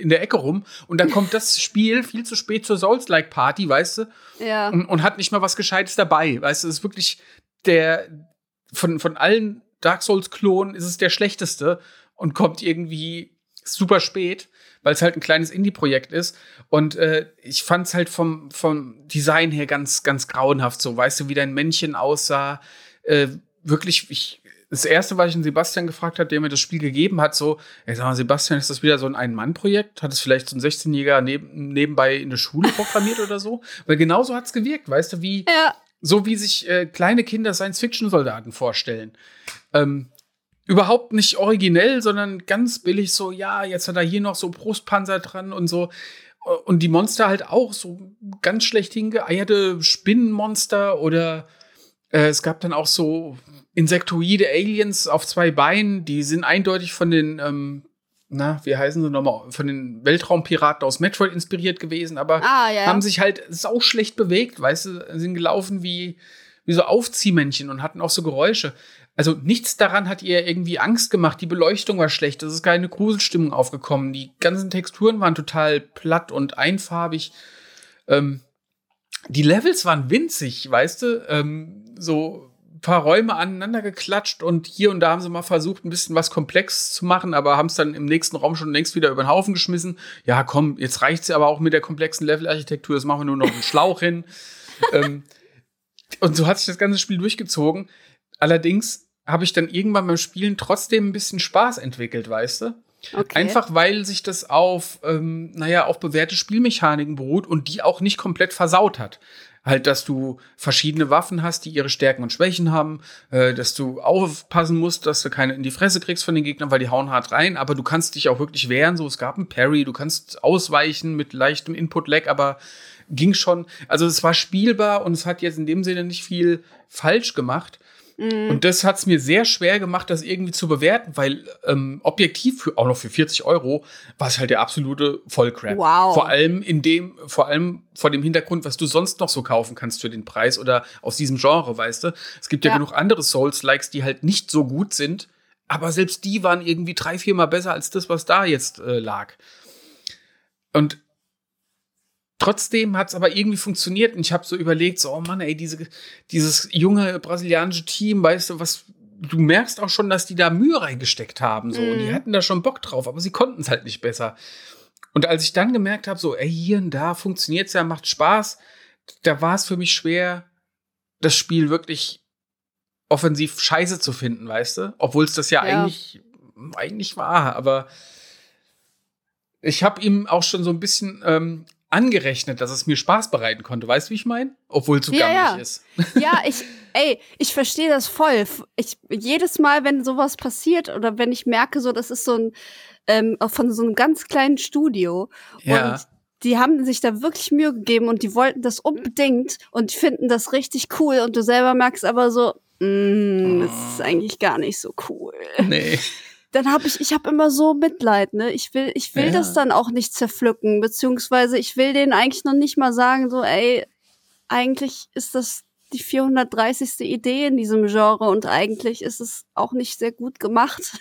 in der Ecke rum. Und dann kommt das Spiel viel zu spät zur Souls-Like-Party, weißt du? Ja. Und, und, hat nicht mal was Gescheites dabei. Weißt du, es ist wirklich der, von, von allen Dark Souls-Klonen ist es der schlechteste und kommt irgendwie super spät weil es halt ein kleines Indie-Projekt ist. Und äh, ich fand es halt vom, vom Design her ganz, ganz grauenhaft so. Weißt du, wie dein Männchen aussah? Äh, wirklich, ich, das erste, was ich den Sebastian gefragt habe, der mir das Spiel gegeben hat, so, ey, sag mal, Sebastian, ist das wieder so ein Ein-Mann-Projekt? Hat es vielleicht so ein 16-Jähriger neben, nebenbei in der Schule programmiert oder so? Weil genauso hat es gewirkt, weißt du, wie, ja. so wie sich äh, kleine Kinder Science-Fiction-Soldaten vorstellen. Ähm, überhaupt nicht originell, sondern ganz billig so, ja, jetzt hat er hier noch so Brustpanzer dran und so. Und die Monster halt auch so ganz schlecht hingeeierte Spinnenmonster oder äh, es gab dann auch so insektoide Aliens auf zwei Beinen, die sind eindeutig von den, ähm, na, wie heißen sie nochmal, von den Weltraumpiraten aus Metroid inspiriert gewesen, aber ah, ja. haben sich halt sau schlecht bewegt, weißt du, sind gelaufen wie, wie so Aufziehmännchen und hatten auch so Geräusche also nichts daran hat ihr irgendwie Angst gemacht. Die Beleuchtung war schlecht, es ist keine Gruselstimmung aufgekommen. Die ganzen Texturen waren total platt und einfarbig. Ähm, die Levels waren winzig, weißt du? Ähm, so ein paar Räume aneinander geklatscht und hier und da haben sie mal versucht, ein bisschen was komplex zu machen, aber haben es dann im nächsten Raum schon längst wieder über den Haufen geschmissen. Ja, komm, jetzt reicht's ja aber auch mit der komplexen Levelarchitektur, jetzt machen wir nur noch einen Schlauch hin. ähm, und so hat sich das ganze Spiel durchgezogen. Allerdings habe ich dann irgendwann beim Spielen trotzdem ein bisschen Spaß entwickelt, weißt du? Okay. Einfach weil sich das auf, ähm, naja, auf bewährte Spielmechaniken beruht und die auch nicht komplett versaut hat. Halt, dass du verschiedene Waffen hast, die ihre Stärken und Schwächen haben, äh, dass du aufpassen musst, dass du keine in die Fresse kriegst von den Gegnern, weil die hauen hart rein, aber du kannst dich auch wirklich wehren. So, es gab einen Parry, du kannst ausweichen mit leichtem Input-Lag, aber ging schon. Also es war spielbar und es hat jetzt in dem Sinne nicht viel falsch gemacht. Mhm. Und das hat es mir sehr schwer gemacht, das irgendwie zu bewerten, weil ähm, objektiv für, auch noch für 40 Euro war es halt der absolute Vollcrap. Wow. Vor allem in dem, vor allem vor dem Hintergrund, was du sonst noch so kaufen kannst für den Preis oder aus diesem Genre, weißt du. Es gibt ja, ja. genug andere Souls-Likes, die halt nicht so gut sind, aber selbst die waren irgendwie drei, viermal besser als das, was da jetzt äh, lag. Und Trotzdem hat es aber irgendwie funktioniert und ich habe so überlegt, so, oh Mann, ey, diese, dieses junge brasilianische Team, weißt du, was, du merkst auch schon, dass die da Mühe reingesteckt haben, so, mm. und die mhm. hatten da schon Bock drauf, aber sie konnten es halt nicht besser. Und als ich dann gemerkt habe, so, ey, hier und da funktioniert es ja, macht Spaß, da war es für mich schwer, das Spiel wirklich offensiv scheiße zu finden, weißt du? Obwohl es das ja, ja, eigentlich, eigentlich war, aber ich habe ihm auch schon so ein bisschen ähm, angerechnet, dass es mir Spaß bereiten konnte. Weißt du, wie ich meine? Obwohl es so ja, ja. ist. Ja, ich, ey, ich verstehe das voll. Ich, jedes Mal, wenn sowas passiert oder wenn ich merke, so, das ist so ein, ähm, von so einem ganz kleinen Studio. Ja. Und die haben sich da wirklich Mühe gegeben und die wollten das unbedingt und finden das richtig cool und du selber merkst aber so, mm, das ist eigentlich gar nicht so cool. Nee dann habe ich, ich habe immer so Mitleid, ne? Ich will, ich will ja. das dann auch nicht zerpflücken, beziehungsweise ich will denen eigentlich noch nicht mal sagen, so, ey, eigentlich ist das die 430. Idee in diesem Genre und eigentlich ist es auch nicht sehr gut gemacht.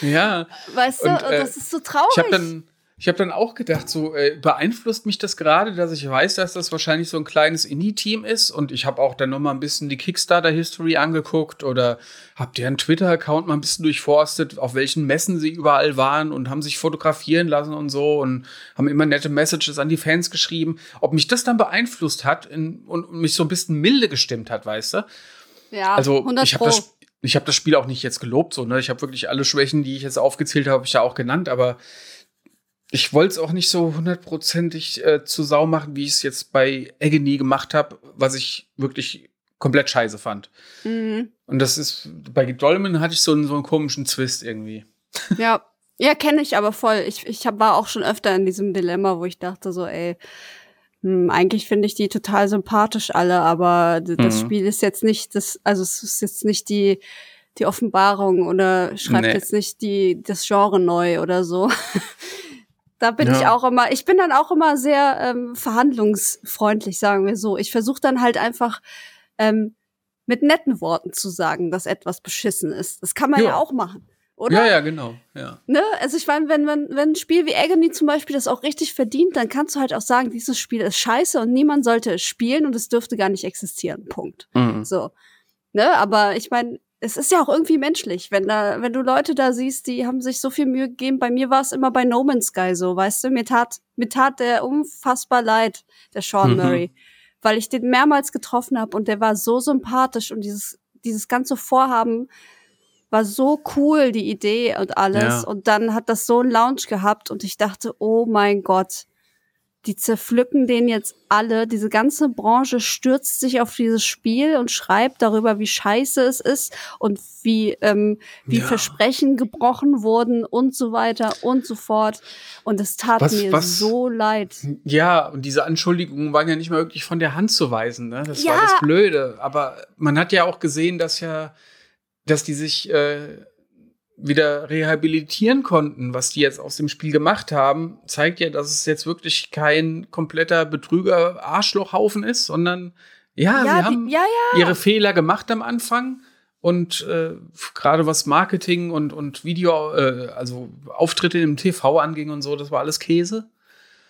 Ja. Weißt du, und, äh, das ist so traurig. Ich habe dann ich habe dann auch gedacht, so äh, beeinflusst mich das gerade, dass ich weiß, dass das wahrscheinlich so ein kleines Indie-Team ist. Und ich habe auch dann noch mal ein bisschen die Kickstarter-History angeguckt oder habe deren Twitter-Account mal ein bisschen durchforstet, auf welchen Messen sie überall waren und haben sich fotografieren lassen und so und haben immer nette Messages an die Fans geschrieben. Ob mich das dann beeinflusst hat in, und mich so ein bisschen milde gestimmt hat, weißt du? Ja, also 100 ich habe das ich habe das Spiel auch nicht jetzt gelobt, so, ne? Ich habe wirklich alle Schwächen, die ich jetzt aufgezählt habe, habe ich ja auch genannt, aber ich wollte es auch nicht so hundertprozentig äh, zu Sau machen, wie ich es jetzt bei Agony gemacht habe, was ich wirklich komplett scheiße fand. Mhm. Und das ist, bei Dolmen hatte ich so einen, so einen komischen Twist irgendwie. Ja, ja, kenne ich aber voll. Ich, ich hab, war auch schon öfter in diesem Dilemma, wo ich dachte so, ey, hm, eigentlich finde ich die total sympathisch alle, aber das mhm. Spiel ist jetzt nicht das, also es ist jetzt nicht die, die Offenbarung oder schreibt nee. jetzt nicht die, das Genre neu oder so. Da bin ja. ich auch immer, ich bin dann auch immer sehr ähm, verhandlungsfreundlich, sagen wir so. Ich versuche dann halt einfach ähm, mit netten Worten zu sagen, dass etwas beschissen ist. Das kann man ja, ja auch machen. Oder? Ja, ja, genau. Ja. Ne? Also ich meine, wenn, wenn, wenn ein Spiel wie Agony zum Beispiel das auch richtig verdient, dann kannst du halt auch sagen, dieses Spiel ist scheiße und niemand sollte es spielen und es dürfte gar nicht existieren. Punkt. Mhm. So. Ne? Aber ich meine, es ist ja auch irgendwie menschlich, wenn da, wenn du Leute da siehst, die haben sich so viel Mühe gegeben. Bei mir war es immer bei No Man's Sky so, weißt du, mir tat, mir tat der unfassbar leid, der Sean mhm. Murray, weil ich den mehrmals getroffen habe und der war so sympathisch und dieses, dieses ganze Vorhaben war so cool, die Idee und alles. Ja. Und dann hat das so einen Lounge gehabt und ich dachte, oh mein Gott, die zerpflücken den jetzt alle. Diese ganze Branche stürzt sich auf dieses Spiel und schreibt darüber, wie scheiße es ist und wie, ähm, wie ja. Versprechen gebrochen wurden und so weiter und so fort. Und es tat was, mir was, so leid. Ja, und diese Anschuldigungen waren ja nicht mal wirklich von der Hand zu weisen. Ne? Das ja. war das Blöde. Aber man hat ja auch gesehen, dass ja, dass die sich äh, wieder rehabilitieren konnten, was die jetzt aus dem Spiel gemacht haben, zeigt ja, dass es jetzt wirklich kein kompletter Betrüger-Arschlochhaufen ist, sondern ja, ja sie haben ja, ja. ihre Fehler gemacht am Anfang und äh, gerade was Marketing und, und Video, äh, also Auftritte im TV anging und so, das war alles Käse.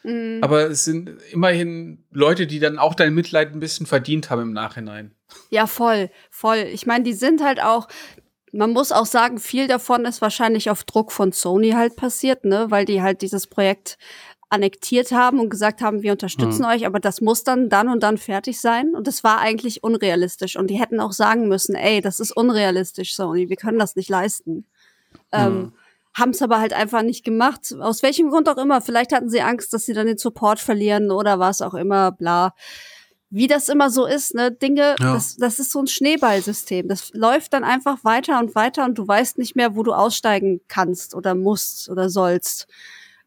Mhm. Aber es sind immerhin Leute, die dann auch dein Mitleid ein bisschen verdient haben im Nachhinein. Ja, voll, voll. Ich meine, die sind halt auch, man muss auch sagen, viel davon ist wahrscheinlich auf Druck von Sony halt passiert, ne, weil die halt dieses Projekt annektiert haben und gesagt haben, wir unterstützen mhm. euch, aber das muss dann dann und dann fertig sein. Und das war eigentlich unrealistisch. Und die hätten auch sagen müssen, ey, das ist unrealistisch, Sony, wir können das nicht leisten. Mhm. Ähm, haben es aber halt einfach nicht gemacht. Aus welchem Grund auch immer. Vielleicht hatten sie Angst, dass sie dann den Support verlieren oder was auch immer, bla wie das immer so ist, ne, Dinge, ja. das, das ist so ein Schneeballsystem. Das läuft dann einfach weiter und weiter und du weißt nicht mehr, wo du aussteigen kannst oder musst oder sollst.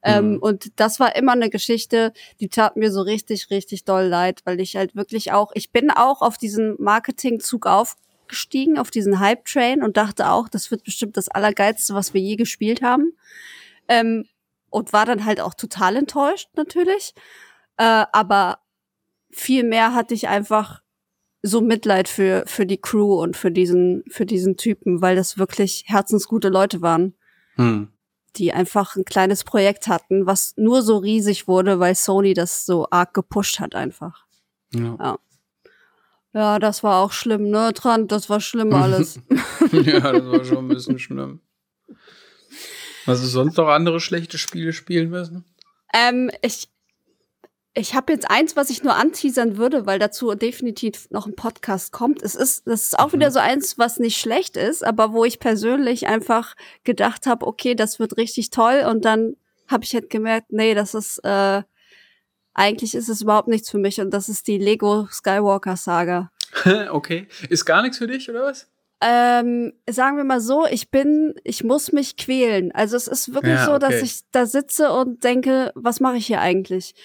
Ähm, mhm. Und das war immer eine Geschichte, die tat mir so richtig, richtig doll leid, weil ich halt wirklich auch, ich bin auch auf diesen Marketingzug auf, aufgestiegen auf diesen Hype-Train und dachte auch, das wird bestimmt das Allergeilste, was wir je gespielt haben. Ähm, und war dann halt auch total enttäuscht, natürlich. Äh, aber viel mehr hatte ich einfach so Mitleid für, für die Crew und für diesen, für diesen Typen, weil das wirklich herzensgute Leute waren. Hm. Die einfach ein kleines Projekt hatten, was nur so riesig wurde, weil Sony das so arg gepusht hat einfach. Ja. ja. Ja, das war auch schlimm, ne, Trant? Das war schlimm alles. ja, das war schon ein bisschen schlimm. Hast du sonst noch andere schlechte Spiele spielen müssen? Ähm, ich, ich habe jetzt eins, was ich nur anteasern würde, weil dazu definitiv noch ein Podcast kommt. Es ist, das ist auch mhm. wieder so eins, was nicht schlecht ist, aber wo ich persönlich einfach gedacht habe, okay, das wird richtig toll und dann habe ich halt gemerkt, nee, das ist äh, eigentlich ist es überhaupt nichts für mich und das ist die Lego Skywalker Saga. okay, ist gar nichts für dich oder was? Ähm, sagen wir mal so, ich bin, ich muss mich quälen. Also es ist wirklich ja, so, dass ich da sitze und denke, was mache ich hier eigentlich?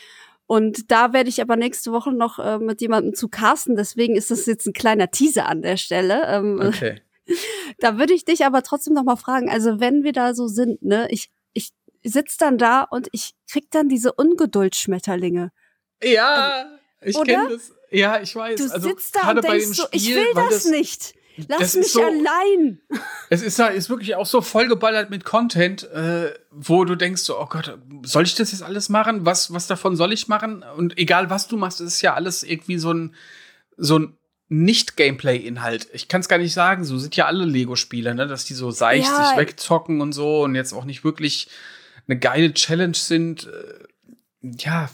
Und da werde ich aber nächste Woche noch äh, mit jemandem zu casten. Deswegen ist das jetzt ein kleiner Teaser an der Stelle. Ähm, okay. Da würde ich dich aber trotzdem noch mal fragen. Also wenn wir da so sind, ne, ich ich sitz dann da und ich krieg dann diese Ungeduldsschmetterlinge. Ja, ähm, ich kenne das. Ja, ich weiß. Du also, sitzt da und denkst so, ich will das, das nicht. Lass mich so, allein. Es ist, ist wirklich auch so vollgeballert mit Content, äh, wo du denkst so, oh Gott, soll ich das jetzt alles machen? Was, was davon soll ich machen? Und egal was du machst, ist ja alles irgendwie so ein, so ein nicht-Gameplay-Inhalt. Ich kann es gar nicht sagen, so sind ja alle Lego-Spiele, ne? dass die so seicht ja. sich wegzocken und so und jetzt auch nicht wirklich eine geile Challenge sind. Äh, ja,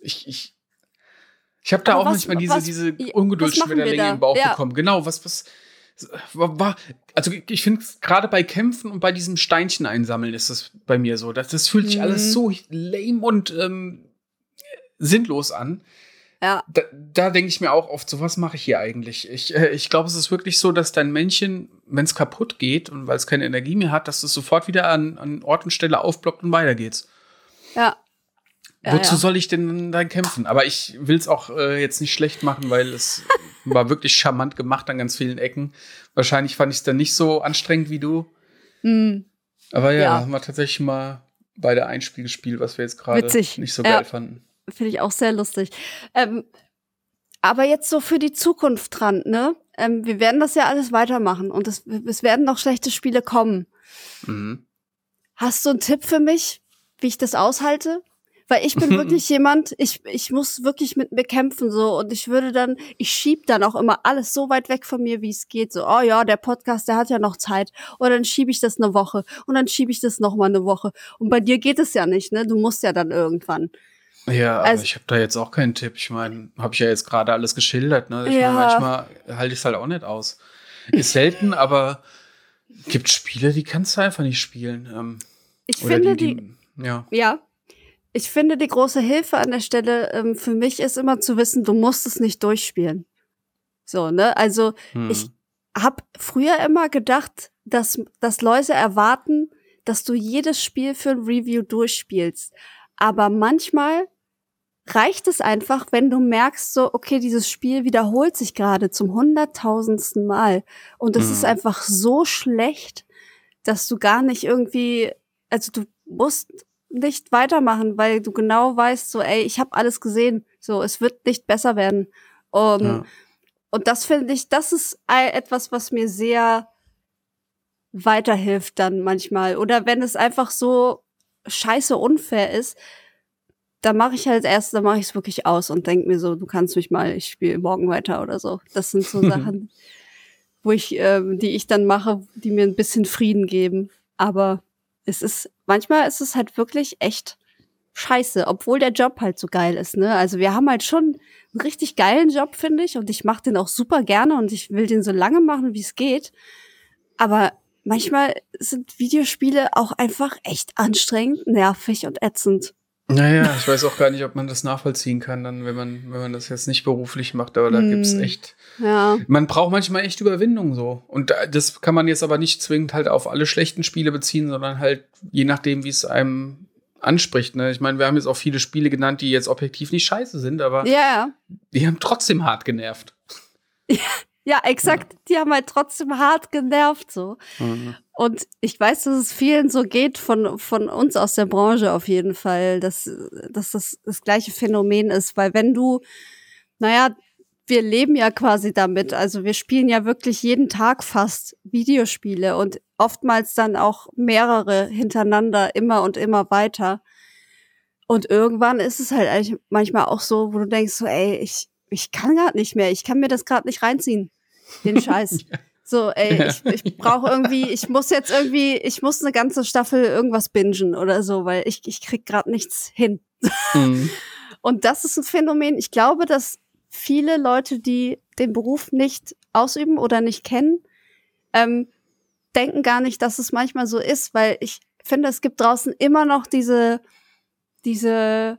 ich, ich, ich habe da Aber auch was, manchmal diese, was, diese Ungeduldsschmetterlinge im Bauch ja. bekommen. Genau, was, was, war, also ich finde gerade bei Kämpfen und bei diesem Steinchen einsammeln ist das bei mir so. Das, das fühlt sich mhm. alles so lame und ähm, sinnlos an. Ja. Da, da denke ich mir auch oft, so was mache ich hier eigentlich? Ich, äh, ich glaube, es ist wirklich so, dass dein Männchen, wenn es kaputt geht und weil es keine Energie mehr hat, dass es sofort wieder an, an Ort und Stelle aufblockt und weiter geht's. Ja. Wozu ja. soll ich denn dann kämpfen? Aber ich will es auch äh, jetzt nicht schlecht machen, weil es war wirklich charmant gemacht an ganz vielen Ecken. Wahrscheinlich fand ich es dann nicht so anstrengend wie du. Mhm. Aber ja, ja, haben wir tatsächlich mal beide ein Spiel gespielt, was wir jetzt gerade nicht so geil fanden. Finde ich auch sehr lustig. Ähm, aber jetzt so für die Zukunft dran, ne? Ähm, wir werden das ja alles weitermachen und es, es werden noch schlechte Spiele kommen. Mhm. Hast du einen Tipp für mich, wie ich das aushalte? Weil ich bin wirklich jemand, ich, ich muss wirklich mit mir kämpfen so und ich würde dann, ich schieb dann auch immer alles so weit weg von mir, wie es geht. So, oh ja, der Podcast, der hat ja noch Zeit. Und dann schiebe ich das eine Woche und dann schiebe ich das noch mal eine Woche. Und bei dir geht es ja nicht, ne? Du musst ja dann irgendwann. Ja, also, aber ich habe da jetzt auch keinen Tipp. Ich meine, habe ich ja jetzt gerade alles geschildert. Ne? Ich ja. mein, manchmal halte ich es halt auch nicht aus. Ist selten, aber gibt Spiele, die kannst du einfach nicht spielen. Ähm, ich finde die, die, ja. ja, ich finde, die große Hilfe an der Stelle ähm, für mich ist immer zu wissen, du musst es nicht durchspielen. So, ne? Also hm. ich habe früher immer gedacht, dass, dass Leute erwarten, dass du jedes Spiel für ein Review durchspielst. Aber manchmal reicht es einfach, wenn du merkst, so, okay, dieses Spiel wiederholt sich gerade zum hunderttausendsten Mal. Und es hm. ist einfach so schlecht, dass du gar nicht irgendwie, also du musst nicht weitermachen, weil du genau weißt, so, ey, ich habe alles gesehen, so, es wird nicht besser werden. Um, ja. Und das finde ich, das ist etwas, was mir sehr weiterhilft dann manchmal. Oder wenn es einfach so scheiße unfair ist, dann mache ich halt erst, dann mache ich es wirklich aus und denke mir so, du kannst mich mal, ich spiele morgen weiter oder so. Das sind so Sachen, wo ich, ähm, die ich dann mache, die mir ein bisschen Frieden geben. Aber es ist, manchmal ist es halt wirklich echt scheiße, obwohl der Job halt so geil ist, ne? Also wir haben halt schon einen richtig geilen Job, finde ich, und ich mache den auch super gerne und ich will den so lange machen, wie es geht. Aber manchmal sind Videospiele auch einfach echt anstrengend, nervig und ätzend. Naja, ich weiß auch gar nicht, ob man das nachvollziehen kann, dann, wenn man, wenn man das jetzt nicht beruflich macht, aber da mm, gibt's echt. Ja. Man braucht manchmal echt Überwindung so. Und das kann man jetzt aber nicht zwingend halt auf alle schlechten Spiele beziehen, sondern halt je nachdem, wie es einem anspricht. Ne? Ich meine, wir haben jetzt auch viele Spiele genannt, die jetzt objektiv nicht scheiße sind, aber ja. die haben trotzdem hart genervt. Ja, Ja, exakt. Ja. Die haben halt trotzdem hart genervt so. Mhm. Und ich weiß, dass es vielen so geht von, von uns aus der Branche auf jeden Fall, dass, dass das das gleiche Phänomen ist. Weil wenn du, naja, wir leben ja quasi damit. Also wir spielen ja wirklich jeden Tag fast Videospiele und oftmals dann auch mehrere hintereinander immer und immer weiter. Und irgendwann ist es halt eigentlich manchmal auch so, wo du denkst so, ey, ich, ich kann gerade nicht mehr, ich kann mir das gerade nicht reinziehen den Scheiß. So, ey, ich, ich brauche irgendwie, ich muss jetzt irgendwie, ich muss eine ganze Staffel irgendwas bingen oder so, weil ich, ich krieg gerade nichts hin. Mhm. Und das ist ein Phänomen. Ich glaube, dass viele Leute, die den Beruf nicht ausüben oder nicht kennen, ähm, denken gar nicht, dass es manchmal so ist, weil ich finde, es gibt draußen immer noch diese, diese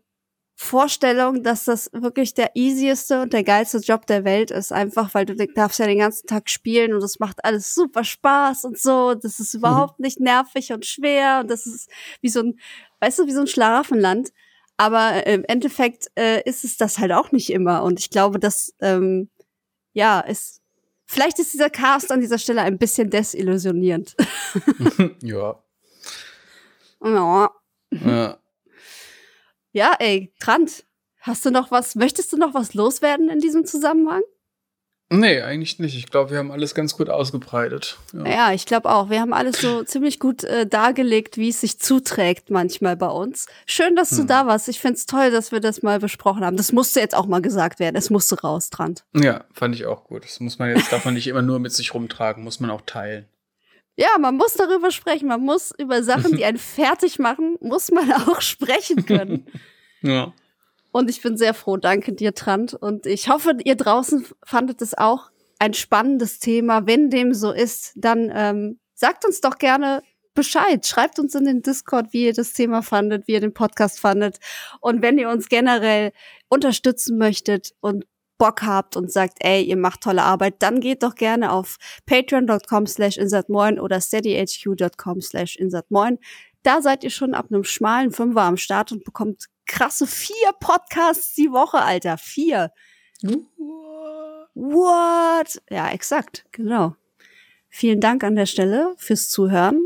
Vorstellung, dass das wirklich der easieste und der geilste Job der Welt ist, einfach weil du darfst ja den ganzen Tag spielen und es macht alles super Spaß und so. Das ist überhaupt mhm. nicht nervig und schwer und das ist wie so ein, weißt du, wie so ein Schlaraffenland. Aber im Endeffekt äh, ist es das halt auch nicht immer. Und ich glaube, dass ähm, ja, ist vielleicht ist dieser Cast an dieser Stelle ein bisschen desillusionierend. ja. ja. Ja. Ja, ey, Trant, hast du noch was, möchtest du noch was loswerden in diesem Zusammenhang? Nee, eigentlich nicht. Ich glaube, wir haben alles ganz gut ausgebreitet. Ja, ja ich glaube auch. Wir haben alles so ziemlich gut äh, dargelegt, wie es sich zuträgt manchmal bei uns. Schön, dass hm. du da warst. Ich finde es toll, dass wir das mal besprochen haben. Das musste jetzt auch mal gesagt werden. Es musste raus, Trant. Ja, fand ich auch gut. Das muss man jetzt, darf man nicht immer nur mit sich rumtragen, muss man auch teilen. Ja, man muss darüber sprechen. Man muss über Sachen, die einen fertig machen, muss man auch sprechen können. ja. Und ich bin sehr froh. Danke dir, Trant. Und ich hoffe, ihr draußen fandet es auch ein spannendes Thema. Wenn dem so ist, dann ähm, sagt uns doch gerne Bescheid. Schreibt uns in den Discord, wie ihr das Thema fandet, wie ihr den Podcast fandet. Und wenn ihr uns generell unterstützen möchtet und Bock habt und sagt, ey, ihr macht tolle Arbeit, dann geht doch gerne auf patreon.com slash insertmoin oder steadyhq.com slash insertmoin. Da seid ihr schon ab einem schmalen Fünfer am Start und bekommt krasse vier Podcasts die Woche, Alter. Vier. What? Ja, exakt, genau. Vielen Dank an der Stelle fürs Zuhören.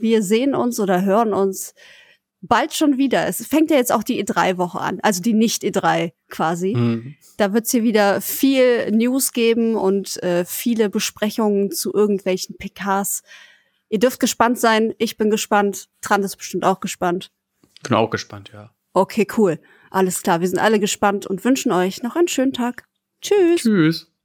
Wir sehen uns oder hören uns bald schon wieder. Es fängt ja jetzt auch die E3-Woche an, also die Nicht-E3 quasi. Mhm. Da wird es hier wieder viel News geben und äh, viele Besprechungen zu irgendwelchen PKs. Ihr dürft gespannt sein. Ich bin gespannt. Trant ist bestimmt auch gespannt. Bin auch gespannt, ja. Okay, cool. Alles klar. Wir sind alle gespannt und wünschen euch noch einen schönen Tag. Tschüss. Tschüss.